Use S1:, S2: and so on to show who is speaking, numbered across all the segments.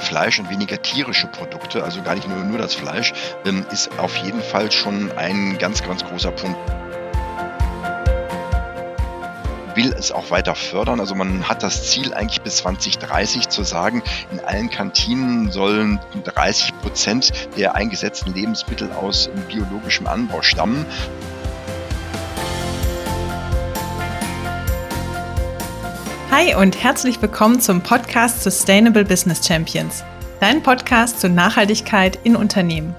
S1: weniger Fleisch und weniger tierische Produkte, also gar nicht nur, nur das Fleisch, ähm, ist auf jeden Fall schon ein ganz, ganz großer Punkt. will es auch weiter fördern. Also man hat das Ziel eigentlich bis 2030 zu sagen, in allen Kantinen sollen 30 Prozent der eingesetzten Lebensmittel aus biologischem Anbau stammen.
S2: Hi und herzlich willkommen zum Podcast Sustainable Business Champions, dein Podcast zur Nachhaltigkeit in Unternehmen.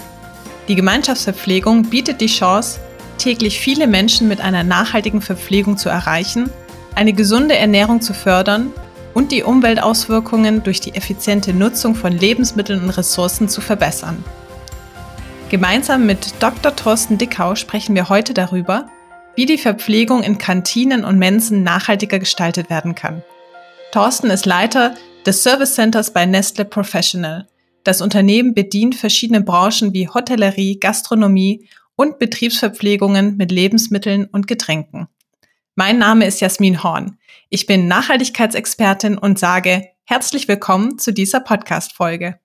S2: Die Gemeinschaftsverpflegung bietet die Chance, täglich viele Menschen mit einer nachhaltigen Verpflegung zu erreichen eine gesunde Ernährung zu fördern und die Umweltauswirkungen durch die effiziente Nutzung von Lebensmitteln und Ressourcen zu verbessern. Gemeinsam mit Dr. Thorsten Dickau sprechen wir heute darüber, wie die Verpflegung in Kantinen und Mensen nachhaltiger gestaltet werden kann. Thorsten ist Leiter des Service Centers bei Nestle Professional. Das Unternehmen bedient verschiedene Branchen wie Hotellerie, Gastronomie und Betriebsverpflegungen mit Lebensmitteln und Getränken. Mein Name ist Jasmin Horn. Ich bin Nachhaltigkeitsexpertin und sage herzlich willkommen zu dieser Podcast-Folge.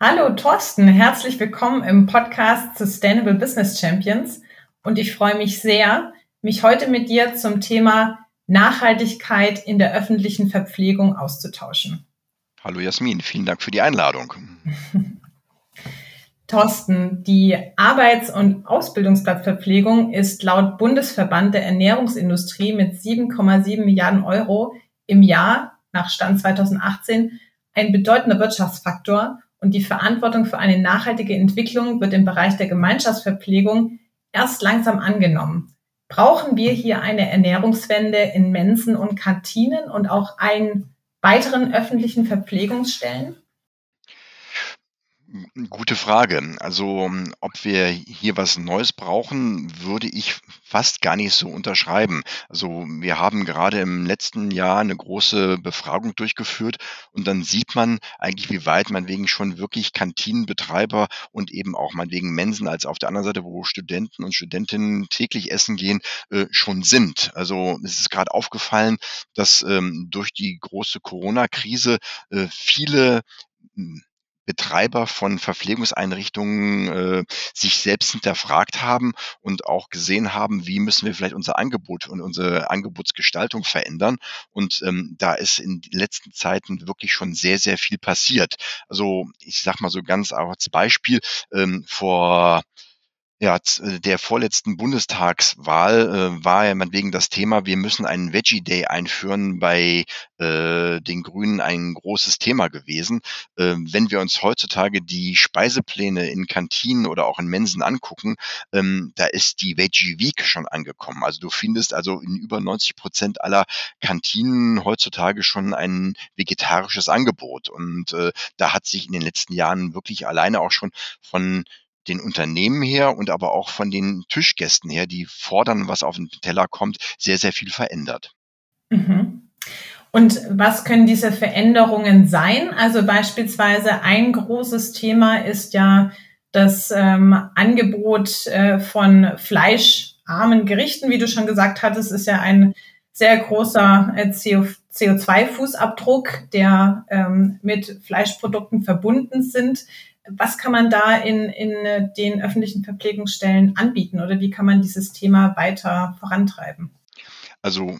S2: Hallo Thorsten, herzlich willkommen im Podcast Sustainable Business Champions. Und ich freue mich sehr, mich heute mit dir zum Thema Nachhaltigkeit in der öffentlichen Verpflegung auszutauschen.
S1: Hallo Jasmin, vielen Dank für die Einladung.
S2: Thorsten, die Arbeits- und Ausbildungsplatzverpflegung ist laut Bundesverband der Ernährungsindustrie mit 7,7 Milliarden Euro im Jahr nach Stand 2018 ein bedeutender Wirtschaftsfaktor und die Verantwortung für eine nachhaltige Entwicklung wird im Bereich der Gemeinschaftsverpflegung erst langsam angenommen. Brauchen wir hier eine Ernährungswende in Mensen und Kantinen und auch einen weiteren öffentlichen Verpflegungsstellen?
S1: Gute Frage. Also, ob wir hier was Neues brauchen, würde ich fast gar nicht so unterschreiben. Also, wir haben gerade im letzten Jahr eine große Befragung durchgeführt und dann sieht man eigentlich, wie weit man wegen schon wirklich Kantinenbetreiber und eben auch meinetwegen Mensen als auf der anderen Seite, wo Studenten und Studentinnen täglich essen gehen, äh, schon sind. Also, es ist gerade aufgefallen, dass ähm, durch die große Corona-Krise äh, viele hm, Betreiber von Verpflegungseinrichtungen äh, sich selbst hinterfragt haben und auch gesehen haben, wie müssen wir vielleicht unser Angebot und unsere Angebotsgestaltung verändern. Und ähm, da ist in den letzten Zeiten wirklich schon sehr, sehr viel passiert. Also ich sage mal so ganz als Beispiel, ähm, vor ja, äh, der vorletzten Bundestagswahl äh, war ja wegen das Thema, wir müssen einen Veggie Day einführen, bei äh, den Grünen ein großes Thema gewesen. Äh, wenn wir uns heutzutage die Speisepläne in Kantinen oder auch in Mensen angucken, ähm, da ist die Veggie Week schon angekommen. Also du findest also in über 90 Prozent aller Kantinen heutzutage schon ein vegetarisches Angebot. Und äh, da hat sich in den letzten Jahren wirklich alleine auch schon von den Unternehmen her und aber auch von den Tischgästen her, die fordern, was auf den Teller kommt, sehr, sehr viel verändert.
S2: Mhm. Und was können diese Veränderungen sein? Also beispielsweise ein großes Thema ist ja das ähm, Angebot äh, von fleischarmen Gerichten, wie du schon gesagt hattest, ist ja ein sehr großer äh, CO, CO2-Fußabdruck, der ähm, mit Fleischprodukten verbunden sind was kann man da in, in den öffentlichen Verpflegungsstellen anbieten oder wie kann man dieses Thema weiter vorantreiben?
S1: Also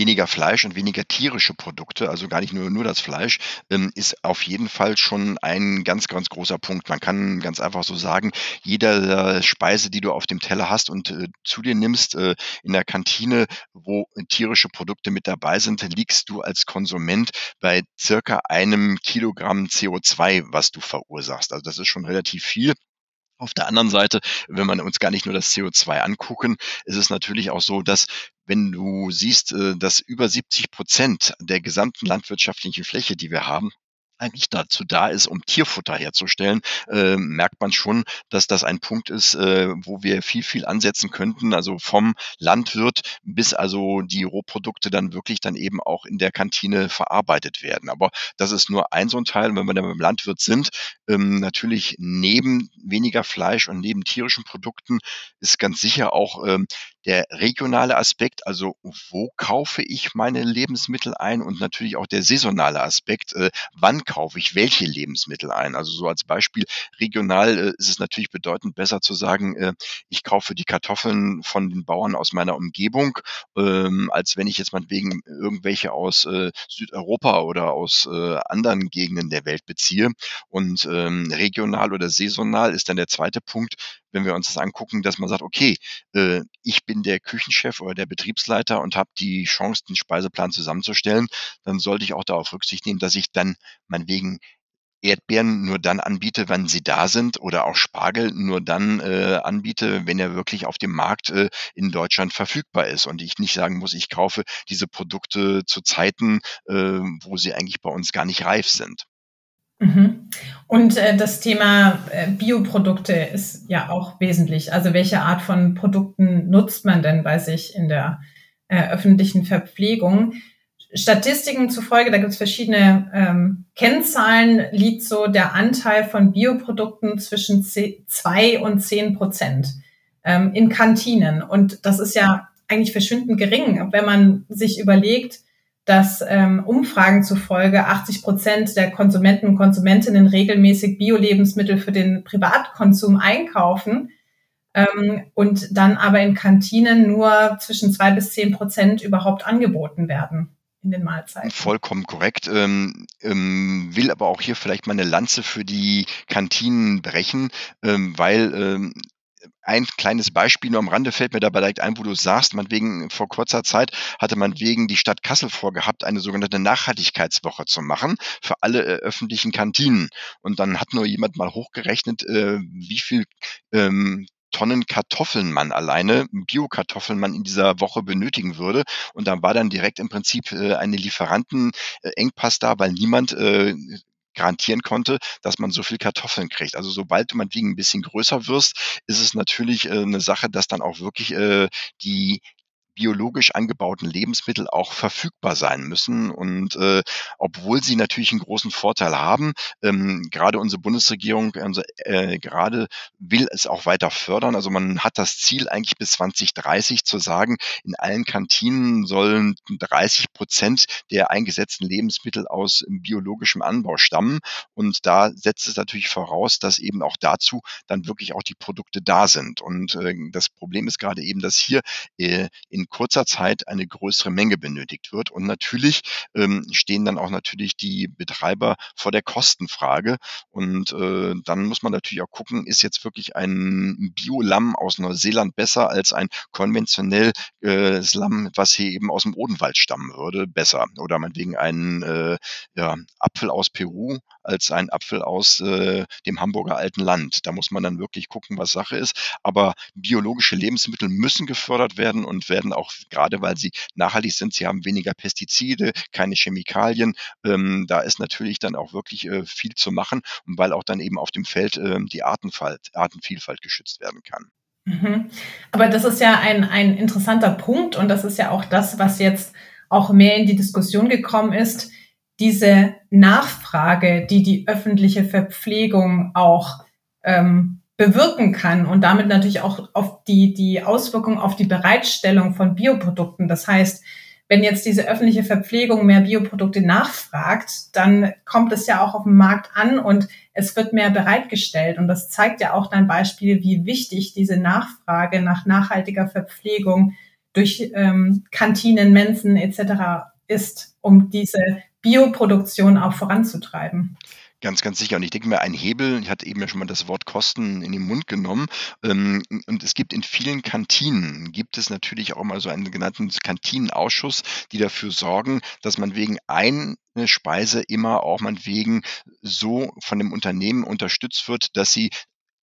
S1: weniger Fleisch und weniger tierische Produkte, also gar nicht nur, nur das Fleisch, ähm, ist auf jeden Fall schon ein ganz, ganz großer Punkt. Man kann ganz einfach so sagen, jede Speise, die du auf dem Teller hast und äh, zu dir nimmst äh, in der Kantine, wo tierische Produkte mit dabei sind, liegst du als Konsument bei circa einem Kilogramm CO2, was du verursachst. Also das ist schon relativ viel. Auf der anderen Seite, wenn man uns gar nicht nur das CO2 angucken, ist es natürlich auch so, dass wenn du siehst, äh, dass über 70 Prozent der gesamten landwirtschaftlichen Fläche, die wir haben, eigentlich dazu da ist, um Tierfutter herzustellen, äh, merkt man schon, dass das ein Punkt ist, äh, wo wir viel, viel ansetzen könnten. Also vom Landwirt bis also die Rohprodukte dann wirklich dann eben auch in der Kantine verarbeitet werden. Aber das ist nur ein so ein Teil. wenn wir dann beim Landwirt sind, ähm, natürlich neben weniger Fleisch und neben tierischen Produkten ist ganz sicher auch ähm, der regionale Aspekt, also wo kaufe ich meine Lebensmittel ein und natürlich auch der saisonale Aspekt, äh, wann kaufe ich welche Lebensmittel ein. Also so als Beispiel regional äh, ist es natürlich bedeutend besser zu sagen, äh, ich kaufe die Kartoffeln von den Bauern aus meiner Umgebung, ähm, als wenn ich jetzt meinetwegen irgendwelche aus äh, Südeuropa oder aus äh, anderen Gegenden der Welt beziehe. Und ähm, regional oder saisonal ist dann der zweite Punkt, wenn wir uns das angucken, dass man sagt, okay, äh, ich bin der Küchenchef oder der Betriebsleiter und habe die Chance, den Speiseplan zusammenzustellen, dann sollte ich auch darauf Rücksicht nehmen, dass ich dann meinetwegen Erdbeeren nur dann anbiete, wenn sie da sind oder auch Spargel nur dann äh, anbiete, wenn er wirklich auf dem Markt äh, in Deutschland verfügbar ist und ich nicht sagen muss, ich kaufe diese Produkte zu Zeiten, äh, wo sie eigentlich bei uns gar nicht reif sind.
S2: Mhm. Und äh, das Thema äh, Bioprodukte ist ja auch wesentlich. Also welche Art von Produkten nutzt man denn bei sich in der äh, öffentlichen Verpflegung? Statistiken zufolge, da gibt es verschiedene ähm, Kennzahlen, liegt so der Anteil von Bioprodukten zwischen zwei und zehn Prozent ähm, in Kantinen. Und das ist ja eigentlich verschwindend gering, wenn man sich überlegt, dass ähm, Umfragen zufolge 80 Prozent der Konsumenten und Konsumentinnen regelmäßig Bio-Lebensmittel für den Privatkonsum einkaufen ähm, und dann aber in Kantinen nur zwischen zwei bis zehn Prozent überhaupt angeboten werden in den Mahlzeiten.
S1: Vollkommen korrekt. Ähm, ähm, will aber auch hier vielleicht mal eine Lanze für die Kantinen brechen, ähm, weil ähm, ein kleines Beispiel nur am Rande fällt mir dabei direkt ein, wo du sagst, man wegen, vor kurzer Zeit hatte man wegen die Stadt Kassel vorgehabt, eine sogenannte Nachhaltigkeitswoche zu machen für alle äh, öffentlichen Kantinen. Und dann hat nur jemand mal hochgerechnet, äh, wie viel ähm, Tonnen Kartoffeln man alleine, Bio-Kartoffeln man in dieser Woche benötigen würde. Und da war dann direkt im Prinzip äh, eine Lieferantenengpass da, weil niemand äh, garantieren konnte, dass man so viel Kartoffeln kriegt. Also sobald du meinetwegen ein bisschen größer wirst, ist es natürlich äh, eine Sache, dass dann auch wirklich äh, die biologisch angebauten Lebensmittel auch verfügbar sein müssen. Und äh, obwohl sie natürlich einen großen Vorteil haben, ähm, gerade unsere Bundesregierung äh, gerade will es auch weiter fördern. Also man hat das Ziel eigentlich bis 2030 zu sagen, in allen Kantinen sollen 30 Prozent der eingesetzten Lebensmittel aus biologischem Anbau stammen. Und da setzt es natürlich voraus, dass eben auch dazu dann wirklich auch die Produkte da sind. Und äh, das Problem ist gerade eben, dass hier äh, in kurzer Zeit eine größere Menge benötigt wird. Und natürlich ähm, stehen dann auch natürlich die Betreiber vor der Kostenfrage. Und äh, dann muss man natürlich auch gucken, ist jetzt wirklich ein Bio-Lamm aus Neuseeland besser als ein konventionelles äh, Lamm, was hier eben aus dem Odenwald stammen würde, besser. Oder meinetwegen einen äh, ja, Apfel aus Peru als ein Apfel aus äh, dem Hamburger alten Land. Da muss man dann wirklich gucken, was Sache ist. Aber biologische Lebensmittel müssen gefördert werden und werden auch gerade, weil sie nachhaltig sind, sie haben weniger Pestizide, keine Chemikalien. Ähm, da ist natürlich dann auch wirklich äh, viel zu machen und weil auch dann eben auf dem Feld äh, die Artenfalt, Artenvielfalt geschützt werden kann.
S2: Mhm. Aber das ist ja ein, ein interessanter Punkt und das ist ja auch das, was jetzt auch mehr in die Diskussion gekommen ist diese Nachfrage, die die öffentliche Verpflegung auch ähm, bewirken kann und damit natürlich auch auf die, die Auswirkung auf die Bereitstellung von Bioprodukten. Das heißt, wenn jetzt diese öffentliche Verpflegung mehr Bioprodukte nachfragt, dann kommt es ja auch auf dem Markt an und es wird mehr bereitgestellt. Und das zeigt ja auch dein Beispiel, wie wichtig diese Nachfrage nach nachhaltiger Verpflegung durch ähm, Kantinen, Mensen etc. ist, um diese Bioproduktion auch voranzutreiben.
S1: Ganz, ganz sicher. Und ich denke mir, ein Hebel, ich hatte eben ja schon mal das Wort Kosten in den Mund genommen. Ähm, und es gibt in vielen Kantinen, gibt es natürlich auch mal so einen genannten Kantinenausschuss, die dafür sorgen, dass man wegen einer Speise immer auch man wegen so von dem Unternehmen unterstützt wird, dass sie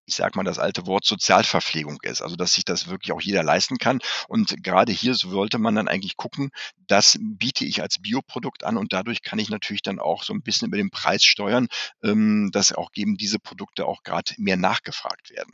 S1: ich sage mal das alte Wort Sozialverpflegung ist, also dass sich das wirklich auch jeder leisten kann. Und gerade hier sollte man dann eigentlich gucken, das biete ich als Bioprodukt an und dadurch kann ich natürlich dann auch so ein bisschen über den Preis steuern, ähm, dass auch eben diese Produkte auch gerade mehr nachgefragt werden.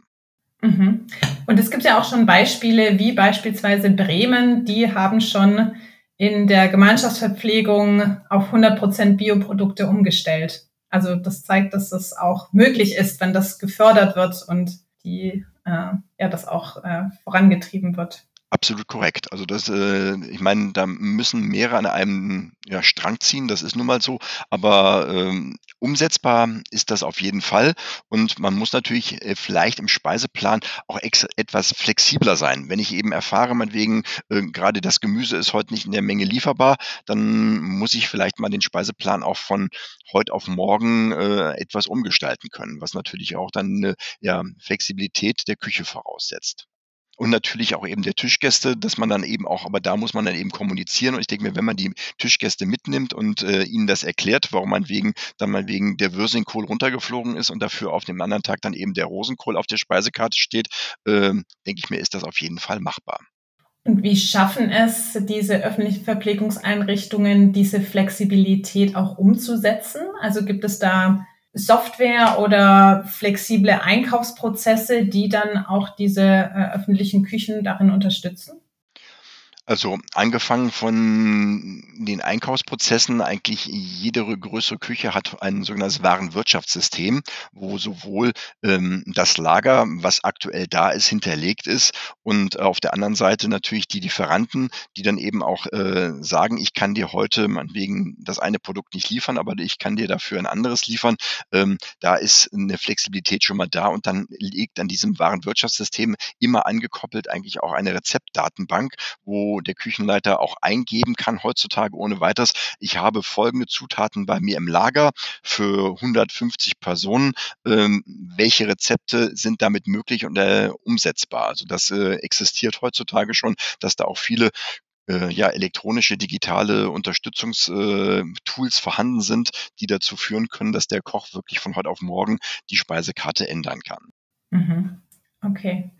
S2: Mhm. Und es gibt ja auch schon Beispiele, wie beispielsweise Bremen, die haben schon in der Gemeinschaftsverpflegung auf 100 Prozent Bioprodukte umgestellt. Also das zeigt, dass das auch möglich ist, wenn das gefördert wird und die, äh, ja, das auch äh, vorangetrieben wird.
S1: Absolut korrekt. Also das, äh, ich meine, da müssen mehrere an einem ja, Strang ziehen, das ist nun mal so, aber ähm, umsetzbar ist das auf jeden Fall und man muss natürlich äh, vielleicht im Speiseplan auch etwas flexibler sein. Wenn ich eben erfahre, meinetwegen, äh, gerade das Gemüse ist heute nicht in der Menge lieferbar, dann muss ich vielleicht mal den Speiseplan auch von heute auf morgen äh, etwas umgestalten können, was natürlich auch dann eine ja, Flexibilität der Küche voraussetzt. Und natürlich auch eben der Tischgäste, dass man dann eben auch, aber da muss man dann eben kommunizieren. Und ich denke mir, wenn man die Tischgäste mitnimmt und äh, ihnen das erklärt, warum man wegen, dann mal wegen der Würsingkohl runtergeflogen ist und dafür auf dem anderen Tag dann eben der Rosenkohl auf der Speisekarte steht, äh, denke ich mir, ist das auf jeden Fall machbar.
S2: Und wie schaffen es diese öffentlichen Verpflegungseinrichtungen, diese Flexibilität auch umzusetzen? Also gibt es da Software oder flexible Einkaufsprozesse, die dann auch diese äh, öffentlichen Küchen darin unterstützen?
S1: Also angefangen von den Einkaufsprozessen, eigentlich jede größere Küche hat ein sogenanntes Warenwirtschaftssystem, wo sowohl ähm, das Lager, was aktuell da ist, hinterlegt ist und auf der anderen Seite natürlich die Lieferanten, die dann eben auch äh, sagen, ich kann dir heute wegen das eine Produkt nicht liefern, aber ich kann dir dafür ein anderes liefern. Ähm, da ist eine Flexibilität schon mal da und dann liegt an diesem Warenwirtschaftssystem immer angekoppelt eigentlich auch eine Rezeptdatenbank, wo der Küchenleiter auch eingeben kann heutzutage ohne weiteres. Ich habe folgende Zutaten bei mir im Lager für 150 Personen. Ähm, welche Rezepte sind damit möglich und äh, umsetzbar? Also das äh, existiert heutzutage schon, dass da auch viele äh, ja, elektronische, digitale Unterstützungstools äh, vorhanden sind, die dazu führen können, dass der Koch wirklich von heute auf morgen die Speisekarte ändern kann.
S2: Mhm. Okay.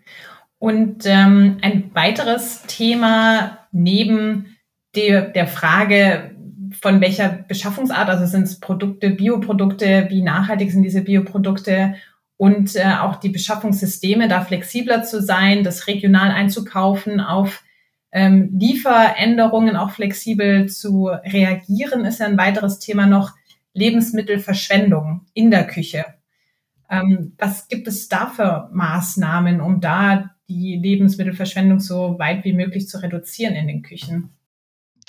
S2: Und ähm, ein weiteres Thema neben der, der Frage, von welcher Beschaffungsart, also sind es Produkte, Bioprodukte, wie nachhaltig sind diese Bioprodukte und äh, auch die Beschaffungssysteme, da flexibler zu sein, das regional einzukaufen, auf ähm, Lieferänderungen auch flexibel zu reagieren, ist ja ein weiteres Thema noch Lebensmittelverschwendung in der Küche. Ähm, was gibt es da für Maßnahmen, um da die Lebensmittelverschwendung so weit wie möglich zu reduzieren in den Küchen?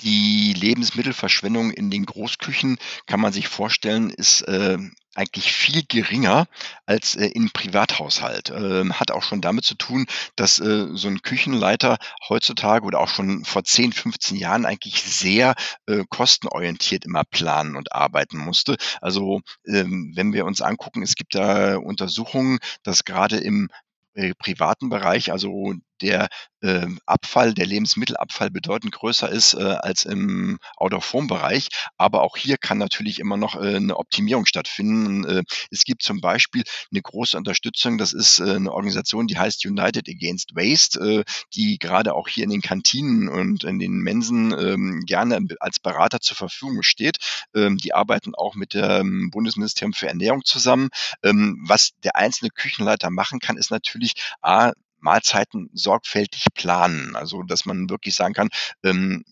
S1: Die Lebensmittelverschwendung in den Großküchen kann man sich vorstellen, ist äh, eigentlich viel geringer als äh, im Privathaushalt. Ähm, hat auch schon damit zu tun, dass äh, so ein Küchenleiter heutzutage oder auch schon vor 10, 15 Jahren eigentlich sehr äh, kostenorientiert immer planen und arbeiten musste. Also ähm, wenn wir uns angucken, es gibt da Untersuchungen, dass gerade im privaten Bereich, also der äh, Abfall, der Lebensmittelabfall bedeutend größer ist äh, als im Out-of-Home-Bereich. Aber auch hier kann natürlich immer noch äh, eine Optimierung stattfinden. Äh, es gibt zum Beispiel eine große Unterstützung, das ist äh, eine Organisation, die heißt United Against Waste, äh, die gerade auch hier in den Kantinen und in den Mensen ähm, gerne als Berater zur Verfügung steht. Ähm, die arbeiten auch mit dem Bundesministerium für Ernährung zusammen. Ähm, was der einzelne Küchenleiter machen kann, ist natürlich A, Mahlzeiten sorgfältig planen. Also, dass man wirklich sagen kann, ähm,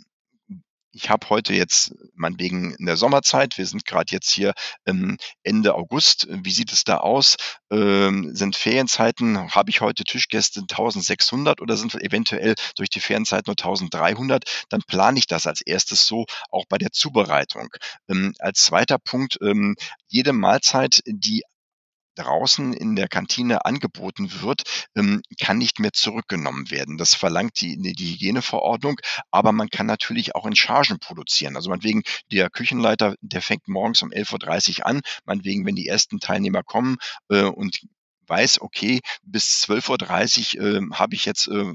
S1: ich habe heute jetzt meinetwegen in der Sommerzeit, wir sind gerade jetzt hier ähm, Ende August, wie sieht es da aus? Ähm, sind Ferienzeiten, habe ich heute Tischgäste 1600 oder sind eventuell durch die Ferienzeit nur 1300? Dann plane ich das als erstes so, auch bei der Zubereitung. Ähm, als zweiter Punkt, ähm, jede Mahlzeit, die draußen in der Kantine angeboten wird, ähm, kann nicht mehr zurückgenommen werden. Das verlangt die, die Hygieneverordnung, aber man kann natürlich auch in Chargen produzieren. Also meinetwegen, der Küchenleiter, der fängt morgens um 11.30 Uhr an, meinetwegen, wenn die ersten Teilnehmer kommen äh, und weiß, okay, bis 12.30 Uhr äh, habe ich jetzt äh,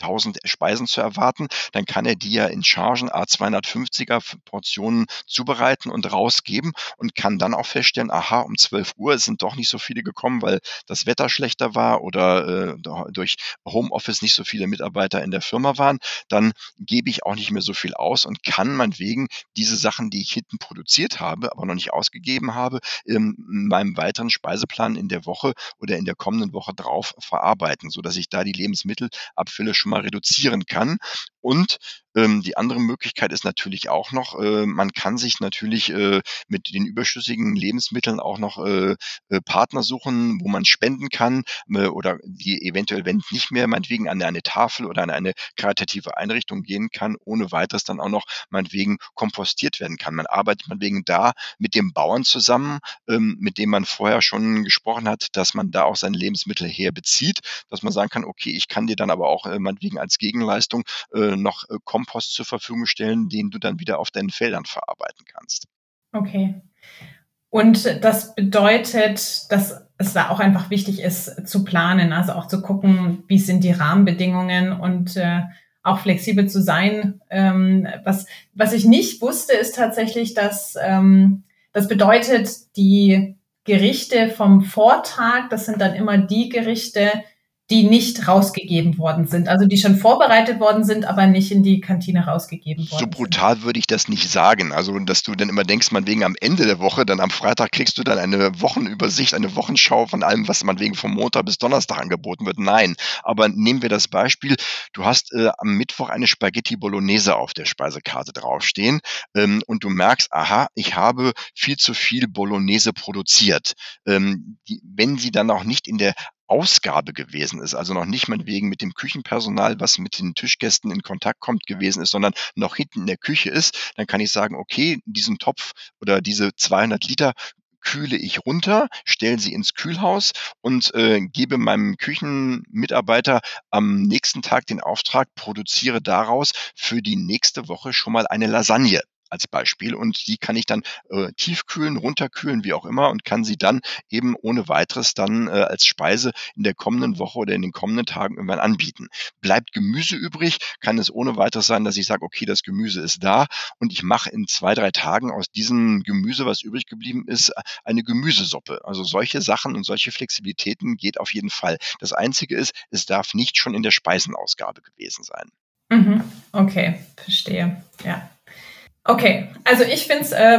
S1: 1000 Speisen zu erwarten, dann kann er die ja in Chargen A250er Portionen zubereiten und rausgeben und kann dann auch feststellen, aha, um 12 Uhr sind doch nicht so viele gekommen, weil das Wetter schlechter war oder äh, durch Homeoffice nicht so viele Mitarbeiter in der Firma waren, dann gebe ich auch nicht mehr so viel aus und kann meinetwegen diese Sachen, die ich hinten produziert habe, aber noch nicht ausgegeben habe, in meinem weiteren Speiseplan in der Woche oder in der kommenden Woche drauf verarbeiten, so dass ich da die Lebensmittelabfülle schon mal reduzieren kann. Und ähm, die andere Möglichkeit ist natürlich auch noch, äh, man kann sich natürlich äh, mit den überschüssigen Lebensmitteln auch noch äh, äh, Partner suchen, wo man spenden kann äh, oder die eventuell, wenn nicht mehr, meinetwegen an eine Tafel oder an eine karitative Einrichtung gehen kann, ohne weiteres dann auch noch meinetwegen kompostiert werden kann. Man arbeitet meinetwegen da mit dem Bauern zusammen, ähm, mit dem man vorher schon gesprochen hat, dass man da auch seine Lebensmittel herbezieht, dass man sagen kann, okay, ich kann dir dann aber auch äh, meinetwegen als Gegenleistung noch äh, Kompost zur Verfügung stellen, den du dann wieder auf deinen Feldern verarbeiten kannst.
S2: Okay. Und das bedeutet, dass es da auch einfach wichtig ist zu planen, also auch zu gucken, wie sind die Rahmenbedingungen und äh, auch flexibel zu sein. Ähm, was, was ich nicht wusste, ist tatsächlich, dass ähm, das bedeutet, die Gerichte vom Vortag, das sind dann immer die Gerichte, die nicht rausgegeben worden sind, also die schon vorbereitet worden sind, aber nicht in die Kantine rausgegeben worden
S1: So brutal sind. würde ich das nicht sagen. Also, dass du dann immer denkst, man wegen am Ende der Woche, dann am Freitag kriegst du dann eine Wochenübersicht, eine Wochenschau von allem, was man wegen vom Montag bis Donnerstag angeboten wird. Nein. Aber nehmen wir das Beispiel, du hast äh, am Mittwoch eine Spaghetti Bolognese auf der Speisekarte draufstehen ähm, und du merkst, aha, ich habe viel zu viel Bolognese produziert. Ähm, die, wenn sie dann auch nicht in der Ausgabe gewesen ist, also noch nicht mal wegen mit dem Küchenpersonal, was mit den Tischgästen in Kontakt kommt gewesen ist, sondern noch hinten in der Küche ist, dann kann ich sagen, okay, diesen Topf oder diese 200 Liter kühle ich runter, stelle sie ins Kühlhaus und äh, gebe meinem Küchenmitarbeiter am nächsten Tag den Auftrag, produziere daraus für die nächste Woche schon mal eine Lasagne als Beispiel und die kann ich dann äh, tiefkühlen, runterkühlen, wie auch immer und kann sie dann eben ohne weiteres dann äh, als Speise in der kommenden Woche oder in den kommenden Tagen irgendwann anbieten. Bleibt Gemüse übrig, kann es ohne weiteres sein, dass ich sage, okay, das Gemüse ist da und ich mache in zwei, drei Tagen aus diesem Gemüse, was übrig geblieben ist, eine Gemüsesuppe. Also solche Sachen und solche Flexibilitäten geht auf jeden Fall. Das Einzige ist, es darf nicht schon in der Speisenausgabe gewesen sein.
S2: Mhm. Okay, verstehe. Ja. Okay, also ich finde es äh,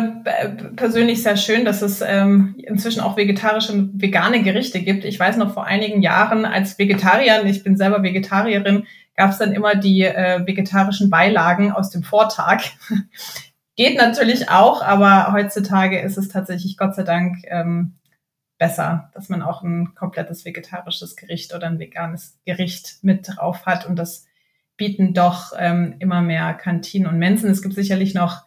S2: persönlich sehr schön, dass es ähm, inzwischen auch vegetarische und vegane Gerichte gibt. Ich weiß noch vor einigen Jahren als Vegetarier, ich bin selber Vegetarierin, gab es dann immer die äh, vegetarischen Beilagen aus dem Vortag. Geht natürlich auch, aber heutzutage ist es tatsächlich Gott sei Dank ähm, besser, dass man auch ein komplettes vegetarisches Gericht oder ein veganes Gericht mit drauf hat und das bieten doch ähm, immer mehr Kantinen und Mensen. Es gibt sicherlich noch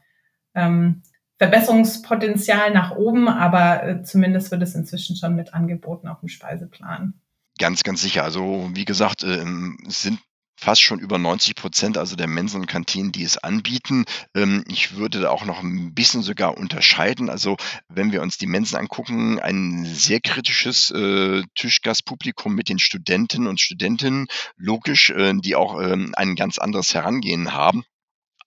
S2: ähm, Verbesserungspotenzial nach oben, aber äh, zumindest wird es inzwischen schon mit angeboten auf dem Speiseplan.
S1: Ganz, ganz sicher. Also wie gesagt, äh, es sind fast schon über 90 Prozent, also der Mensen und Kantinen, die es anbieten. Ähm, ich würde da auch noch ein bisschen sogar unterscheiden. Also wenn wir uns die Mensen angucken, ein sehr kritisches äh, Tischgastpublikum mit den Studenten und Studentinnen, logisch, äh, die auch ähm, ein ganz anderes Herangehen haben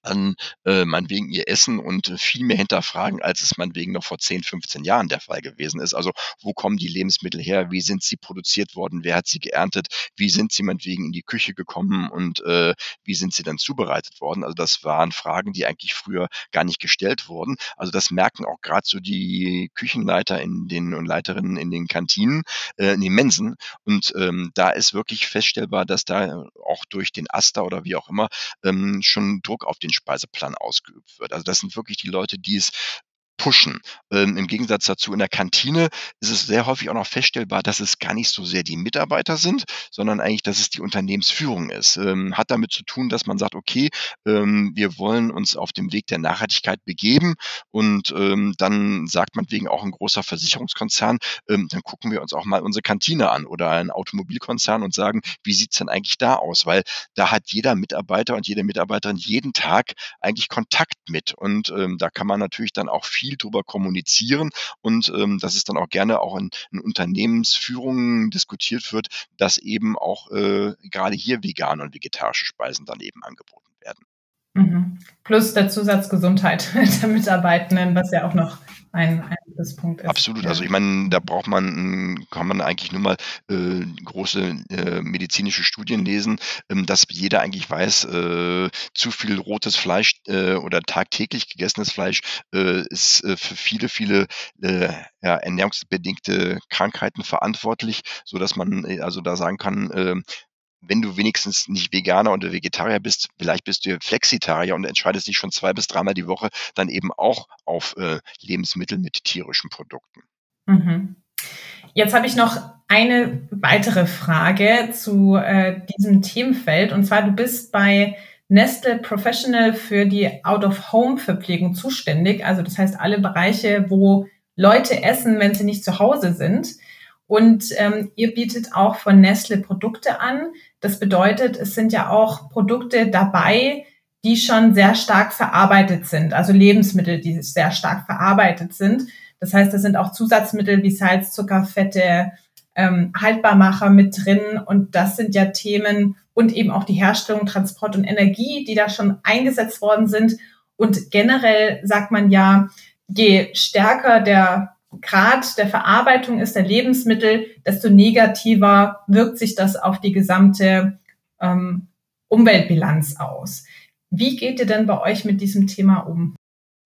S1: an äh, meinetwegen ihr Essen und viel mehr hinterfragen, als es meinetwegen noch vor 10, 15 Jahren der Fall gewesen ist. Also wo kommen die Lebensmittel her? Wie sind sie produziert worden? Wer hat sie geerntet? Wie sind sie meinetwegen in die Küche gekommen und äh, wie sind sie dann zubereitet worden? Also das waren Fragen, die eigentlich früher gar nicht gestellt wurden. Also das merken auch gerade so die Küchenleiter in den und Leiterinnen in den Kantinen, äh, in den Mensen. Und ähm, da ist wirklich feststellbar, dass da auch durch den Aster oder wie auch immer ähm, schon Druck auf den Speiseplan ausgeübt wird. Also das sind wirklich die Leute, die es pushen. Ähm, Im Gegensatz dazu in der Kantine ist es sehr häufig auch noch feststellbar, dass es gar nicht so sehr die Mitarbeiter sind, sondern eigentlich, dass es die Unternehmensführung ist. Ähm, hat damit zu tun, dass man sagt, okay, ähm, wir wollen uns auf dem Weg der Nachhaltigkeit begeben und ähm, dann sagt man wegen auch ein großer Versicherungskonzern, ähm, dann gucken wir uns auch mal unsere Kantine an oder ein Automobilkonzern und sagen, wie sieht's denn eigentlich da aus? Weil da hat jeder Mitarbeiter und jede Mitarbeiterin jeden Tag eigentlich Kontakt mit und ähm, da kann man natürlich dann auch viel viel drüber kommunizieren und ähm, dass es dann auch gerne auch in, in Unternehmensführungen diskutiert wird, dass eben auch äh, gerade hier vegane und vegetarische Speisen dann eben angeboten werden.
S2: Mhm. Plus der Zusatz Gesundheit der Mitarbeitenden, was ja auch noch ein, ein Punkt ist.
S1: Absolut. Also ich meine, da braucht man, kann man eigentlich nur mal äh, große äh, medizinische Studien lesen, ähm, dass jeder eigentlich weiß, äh, zu viel rotes Fleisch äh, oder tagtäglich gegessenes Fleisch äh, ist äh, für viele, viele ja, ernährungsbedingte Krankheiten verantwortlich, so dass man also da sagen kann, äh, wenn du wenigstens nicht Veganer oder Vegetarier bist, vielleicht bist du Flexitarier und entscheidest dich schon zwei bis dreimal die Woche dann eben auch auf äh, Lebensmittel mit tierischen Produkten.
S2: Mhm. Jetzt habe ich noch eine weitere Frage zu äh, diesem Themenfeld. Und zwar, du bist bei Nestle Professional für die Out-of-Home-Verpflegung zuständig. Also das heißt alle Bereiche, wo Leute essen, wenn sie nicht zu Hause sind. Und ähm, ihr bietet auch von Nestle Produkte an. Das bedeutet, es sind ja auch Produkte dabei, die schon sehr stark verarbeitet sind, also Lebensmittel, die sehr stark verarbeitet sind. Das heißt, da sind auch Zusatzmittel wie Salz, Zucker, Fette, ähm, Haltbarmacher mit drin. Und das sind ja Themen und eben auch die Herstellung, Transport und Energie, die da schon eingesetzt worden sind. Und generell sagt man ja, je stärker der Grad der Verarbeitung ist der Lebensmittel, desto negativer wirkt sich das auf die gesamte ähm, Umweltbilanz aus. Wie geht ihr denn bei euch mit diesem Thema um?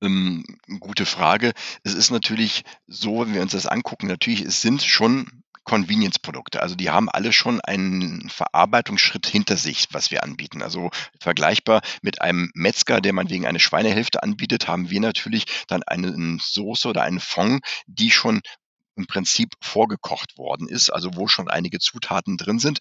S1: Ähm, gute Frage. Es ist natürlich so, wenn wir uns das angucken, natürlich, es sind schon Convenience-Produkte. Also die haben alle schon einen Verarbeitungsschritt hinter sich, was wir anbieten. Also vergleichbar mit einem Metzger, der man wegen eine Schweinehälfte anbietet, haben wir natürlich dann eine Soße oder einen Fond, die schon im Prinzip vorgekocht worden ist, also wo schon einige Zutaten drin sind.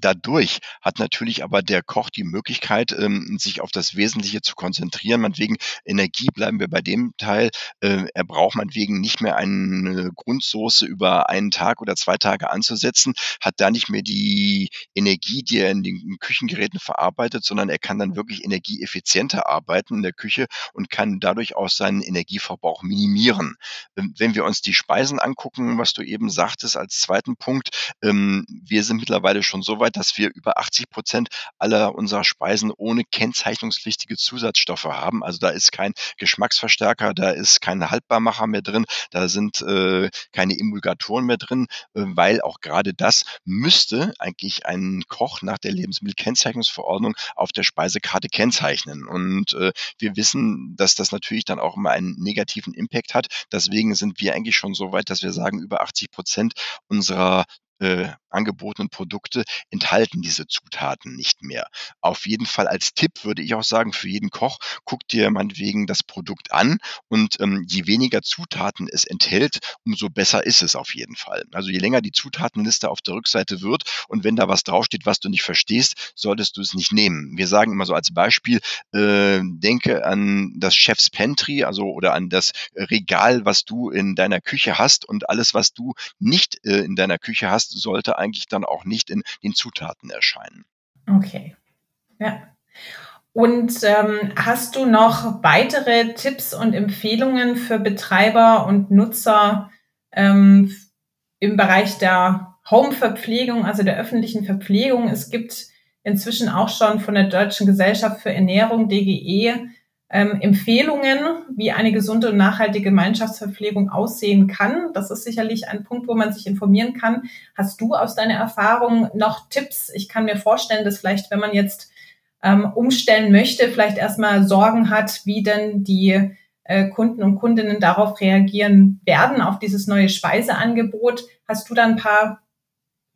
S1: Dadurch hat natürlich aber der Koch die Möglichkeit, ähm, sich auf das Wesentliche zu konzentrieren. Meinetwegen Energie bleiben wir bei dem Teil. Äh, er braucht meinetwegen nicht mehr eine Grundsoße über einen Tag oder zwei Tage anzusetzen, hat da nicht mehr die Energie, die er in den Küchengeräten verarbeitet, sondern er kann dann wirklich energieeffizienter arbeiten in der Küche und kann dadurch auch seinen Energieverbrauch minimieren. Ähm, wenn wir uns die Speisen angucken, was du eben sagtest als zweiten Punkt, ähm, wir sind mittlerweile schon so weit, weit, dass wir über 80 Prozent aller unserer Speisen ohne kennzeichnungspflichtige Zusatzstoffe haben. Also da ist kein Geschmacksverstärker, da ist kein Haltbarmacher mehr drin, da sind äh, keine Emulgatoren mehr drin, äh, weil auch gerade das müsste eigentlich ein Koch nach der Lebensmittelkennzeichnungsverordnung auf der Speisekarte kennzeichnen. Und äh, wir wissen, dass das natürlich dann auch immer einen negativen Impact hat. Deswegen sind wir eigentlich schon so weit, dass wir sagen, über 80 Prozent unserer äh, angebotenen Produkte enthalten diese Zutaten nicht mehr. Auf jeden Fall als Tipp würde ich auch sagen, für jeden Koch, guck dir meinetwegen das Produkt an und ähm, je weniger Zutaten es enthält, umso besser ist es auf jeden Fall. Also je länger die Zutatenliste auf der Rückseite wird und wenn da was draufsteht, was du nicht verstehst, solltest du es nicht nehmen. Wir sagen immer so als Beispiel, äh, denke an das Chef's Pantry, also oder an das Regal, was du in deiner Küche hast und alles, was du nicht äh, in deiner Küche hast, sollte eigentlich dann auch nicht in den Zutaten erscheinen.
S2: Okay. Ja. Und ähm, hast du noch weitere Tipps und Empfehlungen für Betreiber und Nutzer ähm, im Bereich der Home-Verpflegung, also der öffentlichen Verpflegung? Es gibt inzwischen auch schon von der Deutschen Gesellschaft für Ernährung, DGE, ähm, Empfehlungen, wie eine gesunde und nachhaltige Gemeinschaftsverpflegung aussehen kann. Das ist sicherlich ein Punkt, wo man sich informieren kann. Hast du aus deiner Erfahrung noch Tipps? Ich kann mir vorstellen, dass vielleicht, wenn man jetzt ähm, umstellen möchte, vielleicht erstmal Sorgen hat, wie denn die äh, Kunden und Kundinnen darauf reagieren werden, auf dieses neue Speiseangebot. Hast du da ein paar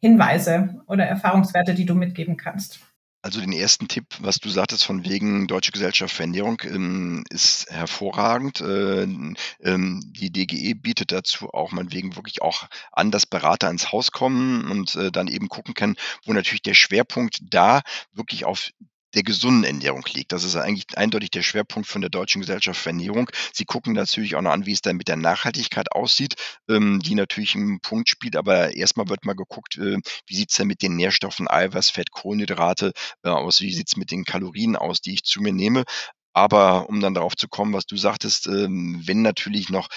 S2: Hinweise oder Erfahrungswerte, die du mitgeben kannst?
S1: Also den ersten Tipp, was du sagtest von wegen Deutsche Gesellschaft für Ernährung, ähm, ist hervorragend. Äh, ähm, die DGE bietet dazu auch meinetwegen wirklich auch an, dass Berater ins Haus kommen und äh, dann eben gucken können, wo natürlich der Schwerpunkt da wirklich auf der gesunden Ernährung liegt. Das ist eigentlich eindeutig der Schwerpunkt von der Deutschen Gesellschaft für Ernährung. Sie gucken natürlich auch noch an, wie es dann mit der Nachhaltigkeit aussieht, ähm, die natürlich einen Punkt spielt. Aber erstmal wird mal geguckt, äh, wie sieht es denn mit den Nährstoffen Eiweiß, Fett, Kohlenhydrate äh, aus, wie sieht es mit den Kalorien aus, die ich zu mir nehme. Aber um dann darauf zu kommen, was du sagtest, ähm, wenn natürlich noch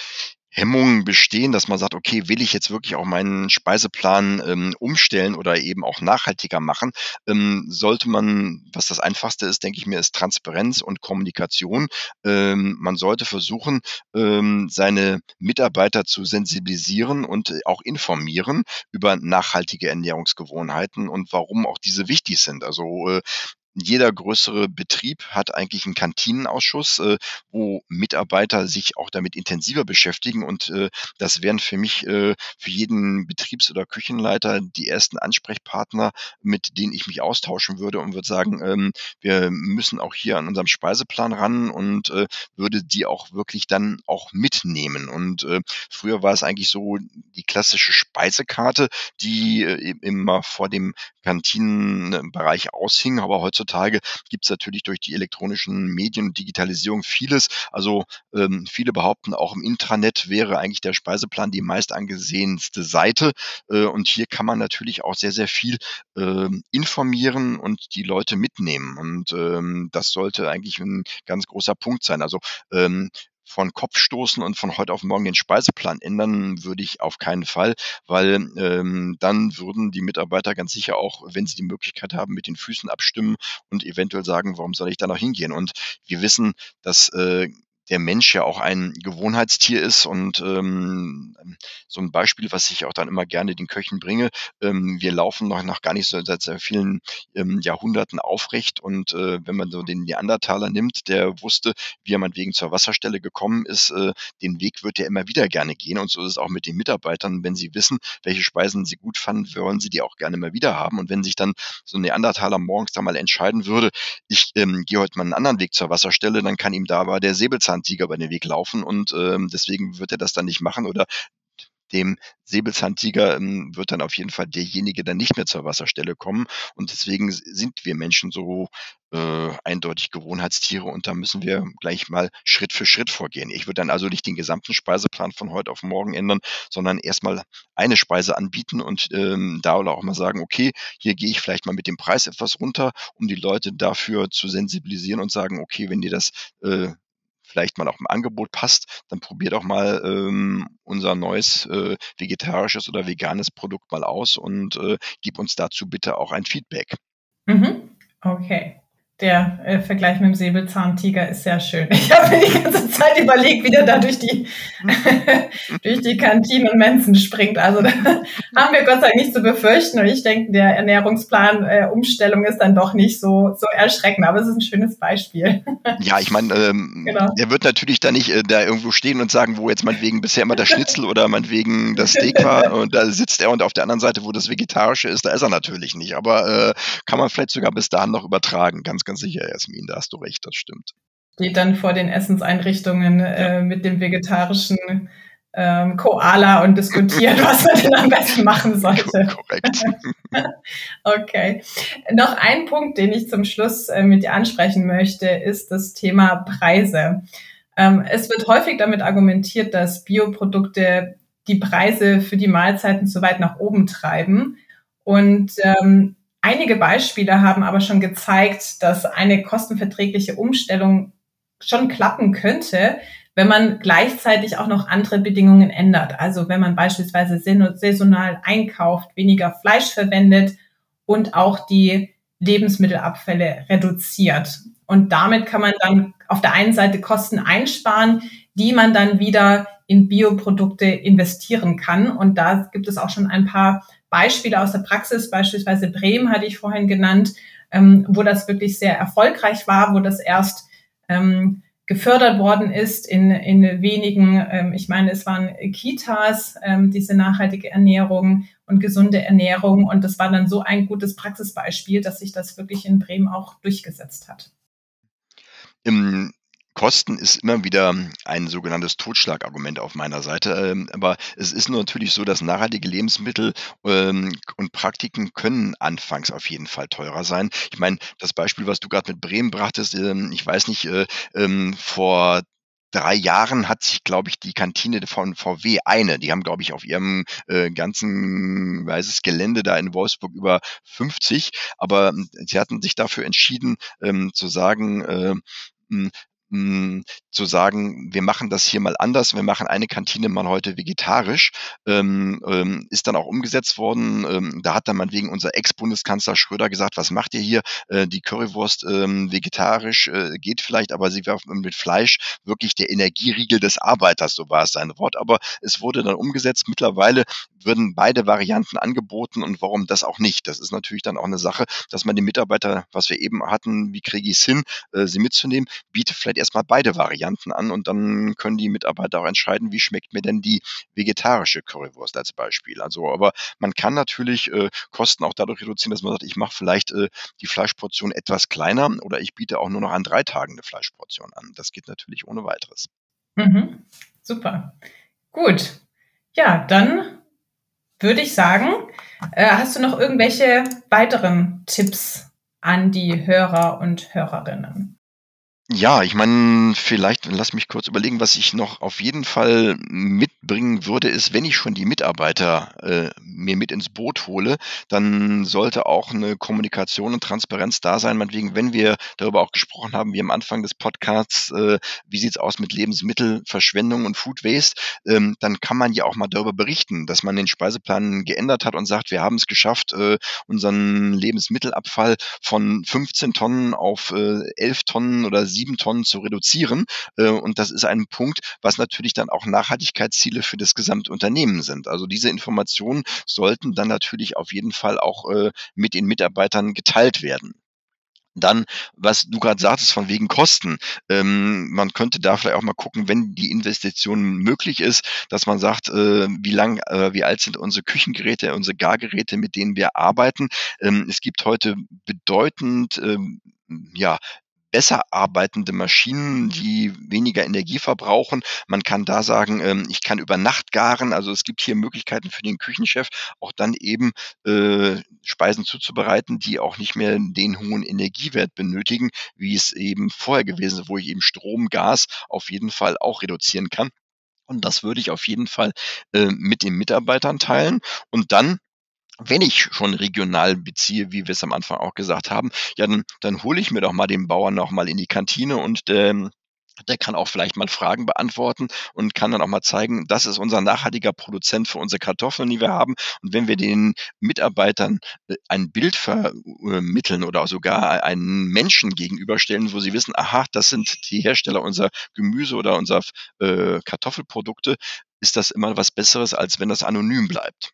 S1: Hemmungen bestehen, dass man sagt, okay, will ich jetzt wirklich auch meinen Speiseplan ähm, umstellen oder eben auch nachhaltiger machen, ähm, sollte man, was das Einfachste ist, denke ich mir, ist Transparenz und Kommunikation. Ähm, man sollte versuchen, ähm, seine Mitarbeiter zu sensibilisieren und auch informieren über nachhaltige Ernährungsgewohnheiten und warum auch diese wichtig sind. Also äh, jeder größere Betrieb hat eigentlich einen Kantinenausschuss, äh, wo Mitarbeiter sich auch damit intensiver beschäftigen. Und äh, das wären für mich äh, für jeden Betriebs- oder Küchenleiter die ersten Ansprechpartner, mit denen ich mich austauschen würde und würde sagen, ähm, wir müssen auch hier an unserem Speiseplan ran und äh, würde die auch wirklich dann auch mitnehmen. Und äh, früher war es eigentlich so die klassische Speisekarte, die äh, immer vor dem Kantinenbereich aushing, aber heutzutage heutzutage gibt es natürlich durch die elektronischen Medien und Digitalisierung vieles. Also ähm, viele behaupten, auch im Intranet wäre eigentlich der Speiseplan die meist angesehenste Seite. Äh, und hier kann man natürlich auch sehr, sehr viel äh, informieren und die Leute mitnehmen. Und ähm, das sollte eigentlich ein ganz großer Punkt sein. Also ähm, von Kopf stoßen und von heute auf morgen den Speiseplan ändern würde ich auf keinen Fall, weil ähm, dann würden die Mitarbeiter ganz sicher auch, wenn sie die Möglichkeit haben, mit den Füßen abstimmen und eventuell sagen, warum soll ich da noch hingehen? Und wir wissen, dass äh, der Mensch ja auch ein Gewohnheitstier ist und ähm, so ein Beispiel, was ich auch dann immer gerne den Köchen bringe, ähm, wir laufen noch, noch gar nicht so seit sehr vielen ähm, Jahrhunderten aufrecht und äh, wenn man so den Neandertaler nimmt, der wusste, wie er meinetwegen zur Wasserstelle gekommen ist, äh, den Weg wird er immer wieder gerne gehen und so ist es auch mit den Mitarbeitern, wenn sie wissen, welche Speisen sie gut fanden, wollen sie die auch gerne mal wieder haben und wenn sich dann so ein Neandertaler morgens da mal entscheiden würde, ich ähm, gehe heute mal einen anderen Weg zur Wasserstelle, dann kann ihm da aber der Säbelzahn Säbelzahntiger über den Weg laufen und ähm, deswegen wird er das dann nicht machen oder dem Säbelzahntiger ähm, wird dann auf jeden Fall derjenige dann nicht mehr zur Wasserstelle kommen. Und deswegen sind wir Menschen so äh, eindeutig Gewohnheitstiere und da müssen wir gleich mal Schritt für Schritt vorgehen. Ich würde dann also nicht den gesamten Speiseplan von heute auf morgen ändern, sondern erstmal eine Speise anbieten und ähm, da oder auch mal sagen, okay, hier gehe ich vielleicht mal mit dem Preis etwas runter, um die Leute dafür zu sensibilisieren und sagen, okay, wenn dir das äh, vielleicht mal auch im Angebot passt, dann probier doch mal ähm, unser neues äh, vegetarisches oder veganes Produkt mal aus und äh, gib uns dazu bitte auch ein Feedback.
S2: Mhm. Okay der äh, Vergleich mit dem Säbelzahntiger ist sehr schön. Ich habe mir die ganze Zeit überlegt, wie der da durch die, durch die Kantinen und Mensen springt. Also da haben wir Gott sei Dank nicht zu befürchten. Und ich denke, der Ernährungsplan äh, Umstellung ist dann doch nicht so, so erschreckend. Aber es ist ein schönes Beispiel.
S1: Ja, ich meine, ähm, genau. er wird natürlich da nicht äh, da irgendwo stehen und sagen, wo jetzt meinetwegen bisher immer das Schnitzel oder meinetwegen das Steak war. Und da sitzt er und auf der anderen Seite, wo das Vegetarische ist, da ist er natürlich nicht. Aber äh, kann man vielleicht sogar bis dahin noch übertragen. Ganz, ganz ganz sicher, Jasmin, da hast du recht, das stimmt.
S2: Steht dann vor den Essenseinrichtungen äh, mit dem vegetarischen ähm, Koala und diskutiert, was man denn am besten machen sollte. Korrekt. okay. Noch ein Punkt, den ich zum Schluss äh, mit dir ansprechen möchte, ist das Thema Preise. Ähm, es wird häufig damit argumentiert, dass Bioprodukte die Preise für die Mahlzeiten zu weit nach oben treiben. Und ähm, Einige Beispiele haben aber schon gezeigt, dass eine kostenverträgliche Umstellung schon klappen könnte, wenn man gleichzeitig auch noch andere Bedingungen ändert. Also wenn man beispielsweise saisonal einkauft, weniger Fleisch verwendet und auch die Lebensmittelabfälle reduziert. Und damit kann man dann auf der einen Seite Kosten einsparen, die man dann wieder in Bioprodukte investieren kann. Und da gibt es auch schon ein paar Beispiele aus der Praxis, beispielsweise Bremen hatte ich vorhin genannt, ähm, wo das wirklich sehr erfolgreich war, wo das erst ähm, gefördert worden ist in, in wenigen, ähm, ich meine, es waren Kitas, ähm, diese nachhaltige Ernährung und gesunde Ernährung. Und das war dann so ein gutes Praxisbeispiel, dass sich das wirklich in Bremen auch durchgesetzt hat.
S1: Im Kosten ist immer wieder ein sogenanntes Totschlagargument auf meiner Seite. Ähm, aber es ist natürlich so, dass nachhaltige Lebensmittel ähm, und Praktiken können anfangs auf jeden Fall teurer sein. Ich meine, das Beispiel, was du gerade mit Bremen brachtest, ähm, ich weiß nicht, äh, vor drei Jahren hat sich, glaube ich, die Kantine von VW eine, die haben, glaube ich, auf ihrem äh, ganzen weißes Gelände da in Wolfsburg über 50, aber sie hatten sich dafür entschieden ähm, zu sagen, äh, mh, zu sagen, wir machen das hier mal anders, wir machen eine Kantine mal heute vegetarisch, ähm, ähm, ist dann auch umgesetzt worden. Ähm, da hat dann meinetwegen unser Ex-Bundeskanzler Schröder gesagt, was macht ihr hier? Äh, die Currywurst ähm, vegetarisch äh, geht vielleicht, aber sie war mit Fleisch wirklich der Energieriegel des Arbeiters, so war es sein Wort. Aber es wurde dann umgesetzt. Mittlerweile würden beide Varianten angeboten und warum das auch nicht? Das ist natürlich dann auch eine Sache, dass man die Mitarbeiter, was wir eben hatten, wie kriege ich es hin, äh, sie mitzunehmen, bietet vielleicht erstmal beide Varianten an und dann können die Mitarbeiter auch entscheiden, wie schmeckt mir denn die vegetarische Currywurst als Beispiel. Also, aber man kann natürlich äh, Kosten auch dadurch reduzieren, dass man sagt, ich mache vielleicht äh, die Fleischportion etwas kleiner oder ich biete auch nur noch an drei Tagen eine Fleischportion an. Das geht natürlich ohne weiteres.
S2: Mhm. Super. Gut. Ja, dann würde ich sagen, äh, hast du noch irgendwelche weiteren Tipps an die Hörer und Hörerinnen?
S1: Ja, ich meine, vielleicht lass mich kurz überlegen, was ich noch auf jeden Fall mitbringen würde, ist, wenn ich schon die Mitarbeiter äh, mir mit ins Boot hole, dann sollte auch eine Kommunikation und Transparenz da sein. Meinetwegen, wenn wir darüber auch gesprochen haben, wie am Anfang des Podcasts, äh, wie sieht's aus mit Lebensmittelverschwendung und Food Waste, ähm, dann kann man ja auch mal darüber berichten, dass man den Speiseplan geändert hat und sagt, wir haben es geschafft, äh, unseren Lebensmittelabfall von 15 Tonnen auf äh, 11 Tonnen oder sieben Tonnen zu reduzieren. Äh, und das ist ein Punkt, was natürlich dann auch Nachhaltigkeitsziele für das gesamte Unternehmen sind. Also diese Informationen sollten dann natürlich auf jeden Fall auch äh, mit den Mitarbeitern geteilt werden. Dann, was du gerade sagtest, von wegen Kosten. Ähm, man könnte da vielleicht auch mal gucken, wenn die Investition möglich ist, dass man sagt, äh, wie lang, äh, wie alt sind unsere Küchengeräte, unsere Gargeräte, mit denen wir arbeiten. Ähm, es gibt heute bedeutend ähm, ja, besser arbeitende Maschinen, die weniger Energie verbrauchen. Man kann da sagen, ähm, ich kann über Nacht garen. Also es gibt hier Möglichkeiten für den Küchenchef, auch dann eben äh, Speisen zuzubereiten, die auch nicht mehr den hohen Energiewert benötigen, wie es eben vorher gewesen ist, wo ich eben Strom, Gas auf jeden Fall auch reduzieren kann. Und das würde ich auf jeden Fall äh, mit den Mitarbeitern teilen. Und dann wenn ich schon regional beziehe, wie wir es am Anfang auch gesagt haben, ja, dann, dann hole ich mir doch mal den Bauern noch mal in die Kantine und ähm, der kann auch vielleicht mal Fragen beantworten und kann dann auch mal zeigen, das ist unser nachhaltiger Produzent für unsere Kartoffeln, die wir haben. Und wenn wir den Mitarbeitern äh, ein Bild vermitteln oder sogar einen Menschen gegenüberstellen, wo sie wissen, aha, das sind die Hersteller unserer Gemüse oder unserer äh, Kartoffelprodukte, ist das immer was Besseres, als wenn das anonym bleibt.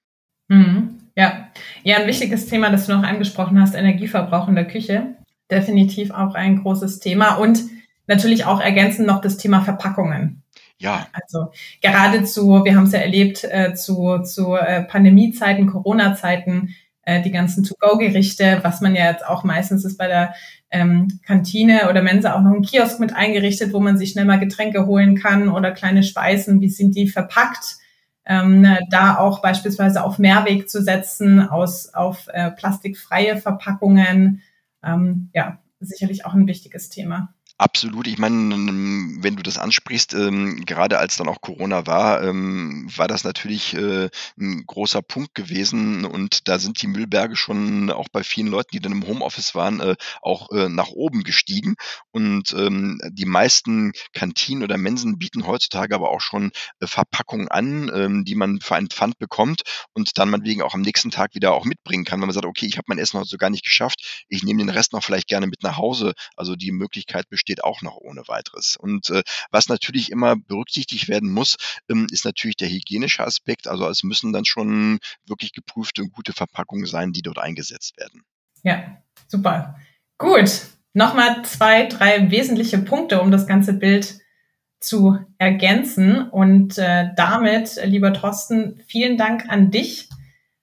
S2: Mhm. Ja. ja, ein wichtiges Thema, das du noch angesprochen hast, Energieverbrauch in der Küche. Definitiv auch ein großes Thema und natürlich auch ergänzend noch das Thema Verpackungen. Ja. Also geradezu, wir haben es ja erlebt, äh, zu, zu äh, Pandemiezeiten, Corona-Zeiten, äh, die ganzen To-Go-Gerichte, was man ja jetzt auch meistens ist bei der ähm, Kantine oder Mensa auch noch einen Kiosk mit eingerichtet, wo man sich schnell mal Getränke holen kann oder kleine Speisen, wie sind die verpackt? Ähm, ne, da auch beispielsweise auf Mehrweg zu setzen, aus, auf äh, plastikfreie Verpackungen. Ähm, ja, sicherlich auch ein wichtiges Thema.
S1: Absolut. Ich meine, wenn du das ansprichst, ähm, gerade als dann auch Corona war, ähm, war das natürlich äh, ein großer Punkt gewesen und da sind die Müllberge schon auch bei vielen Leuten, die dann im Homeoffice waren, äh, auch äh, nach oben gestiegen. Und ähm, die meisten Kantinen oder Mensen bieten heutzutage aber auch schon äh, Verpackungen an, ähm, die man für einen Pfand bekommt und dann man wegen auch am nächsten Tag wieder auch mitbringen kann, wenn man sagt, okay, ich habe mein Essen heute so gar nicht geschafft, ich nehme den Rest noch vielleicht gerne mit nach Hause. Also die Möglichkeit besteht steht auch noch ohne weiteres. Und äh, was natürlich immer berücksichtigt werden muss, ähm, ist natürlich der hygienische Aspekt. Also es müssen dann schon wirklich geprüfte und gute Verpackungen sein, die dort eingesetzt werden.
S2: Ja, super. Gut. Nochmal zwei, drei wesentliche Punkte, um das ganze Bild zu ergänzen. Und äh, damit, lieber Thorsten, vielen Dank an dich,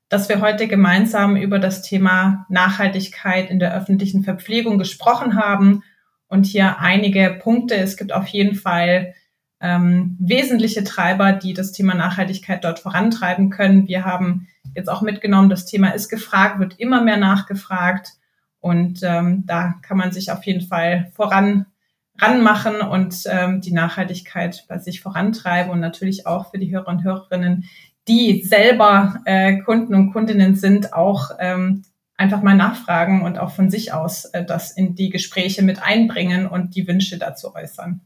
S2: dass wir heute gemeinsam über das Thema Nachhaltigkeit in der öffentlichen Verpflegung gesprochen haben und hier einige Punkte. Es gibt auf jeden Fall ähm, wesentliche Treiber, die das Thema Nachhaltigkeit dort vorantreiben können. Wir haben jetzt auch mitgenommen, das Thema ist gefragt, wird immer mehr nachgefragt und ähm, da kann man sich auf jeden Fall voran ranmachen und ähm, die Nachhaltigkeit bei sich vorantreiben und natürlich auch für die Hörer und Hörerinnen, die selber äh, Kunden und Kundinnen sind, auch ähm, einfach mal nachfragen und auch von sich aus äh, das in die Gespräche mit einbringen und die Wünsche dazu äußern.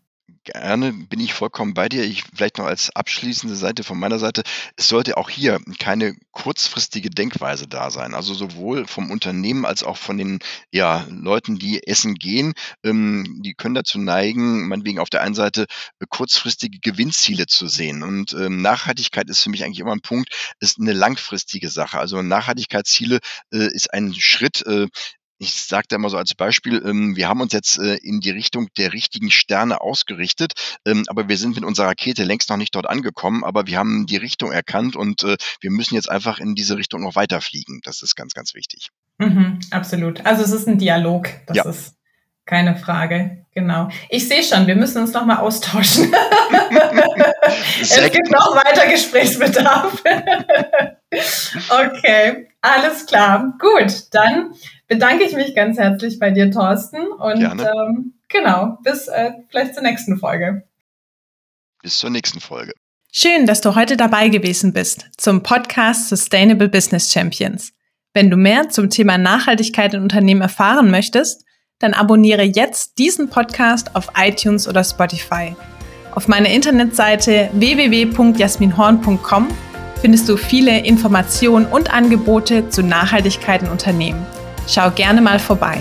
S1: Gerne bin ich vollkommen bei dir. Ich vielleicht noch als abschließende Seite von meiner Seite. Es sollte auch hier keine kurzfristige Denkweise da sein. Also sowohl vom Unternehmen als auch von den ja, Leuten, die essen gehen. Ähm, die können dazu neigen, meinetwegen auf der einen Seite äh, kurzfristige Gewinnziele zu sehen. Und ähm, Nachhaltigkeit ist für mich eigentlich immer ein Punkt, ist eine langfristige Sache. Also Nachhaltigkeitsziele äh, ist ein Schritt, äh, ich sage da mal so als Beispiel, ähm, wir haben uns jetzt äh, in die Richtung der richtigen Sterne ausgerichtet, ähm, aber wir sind mit unserer Rakete längst noch nicht dort angekommen, aber wir haben die Richtung erkannt und äh, wir müssen jetzt einfach in diese Richtung noch weiterfliegen. Das ist ganz, ganz wichtig.
S2: Mhm, absolut. Also es ist ein Dialog. Das ja. ist keine Frage. Genau. Ich sehe schon, wir müssen uns noch mal austauschen. es gibt noch weiter Gesprächsbedarf. okay, alles klar. Gut, dann bedanke ich mich ganz herzlich bei dir, Thorsten. Und ähm, genau, bis äh, vielleicht zur nächsten Folge.
S1: Bis zur nächsten Folge.
S2: Schön, dass du heute dabei gewesen bist zum Podcast Sustainable Business Champions. Wenn du mehr zum Thema Nachhaltigkeit in Unternehmen erfahren möchtest, dann abonniere jetzt diesen Podcast auf iTunes oder Spotify. Auf meiner Internetseite www.jasminhorn.com findest du viele Informationen und Angebote zu Nachhaltigkeit in Unternehmen. Schau gerne mal vorbei.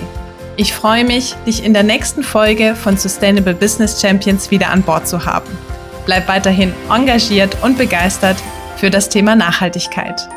S2: Ich freue mich, dich in der nächsten Folge von Sustainable Business Champions wieder an Bord zu haben. Bleib weiterhin engagiert und begeistert für das Thema Nachhaltigkeit.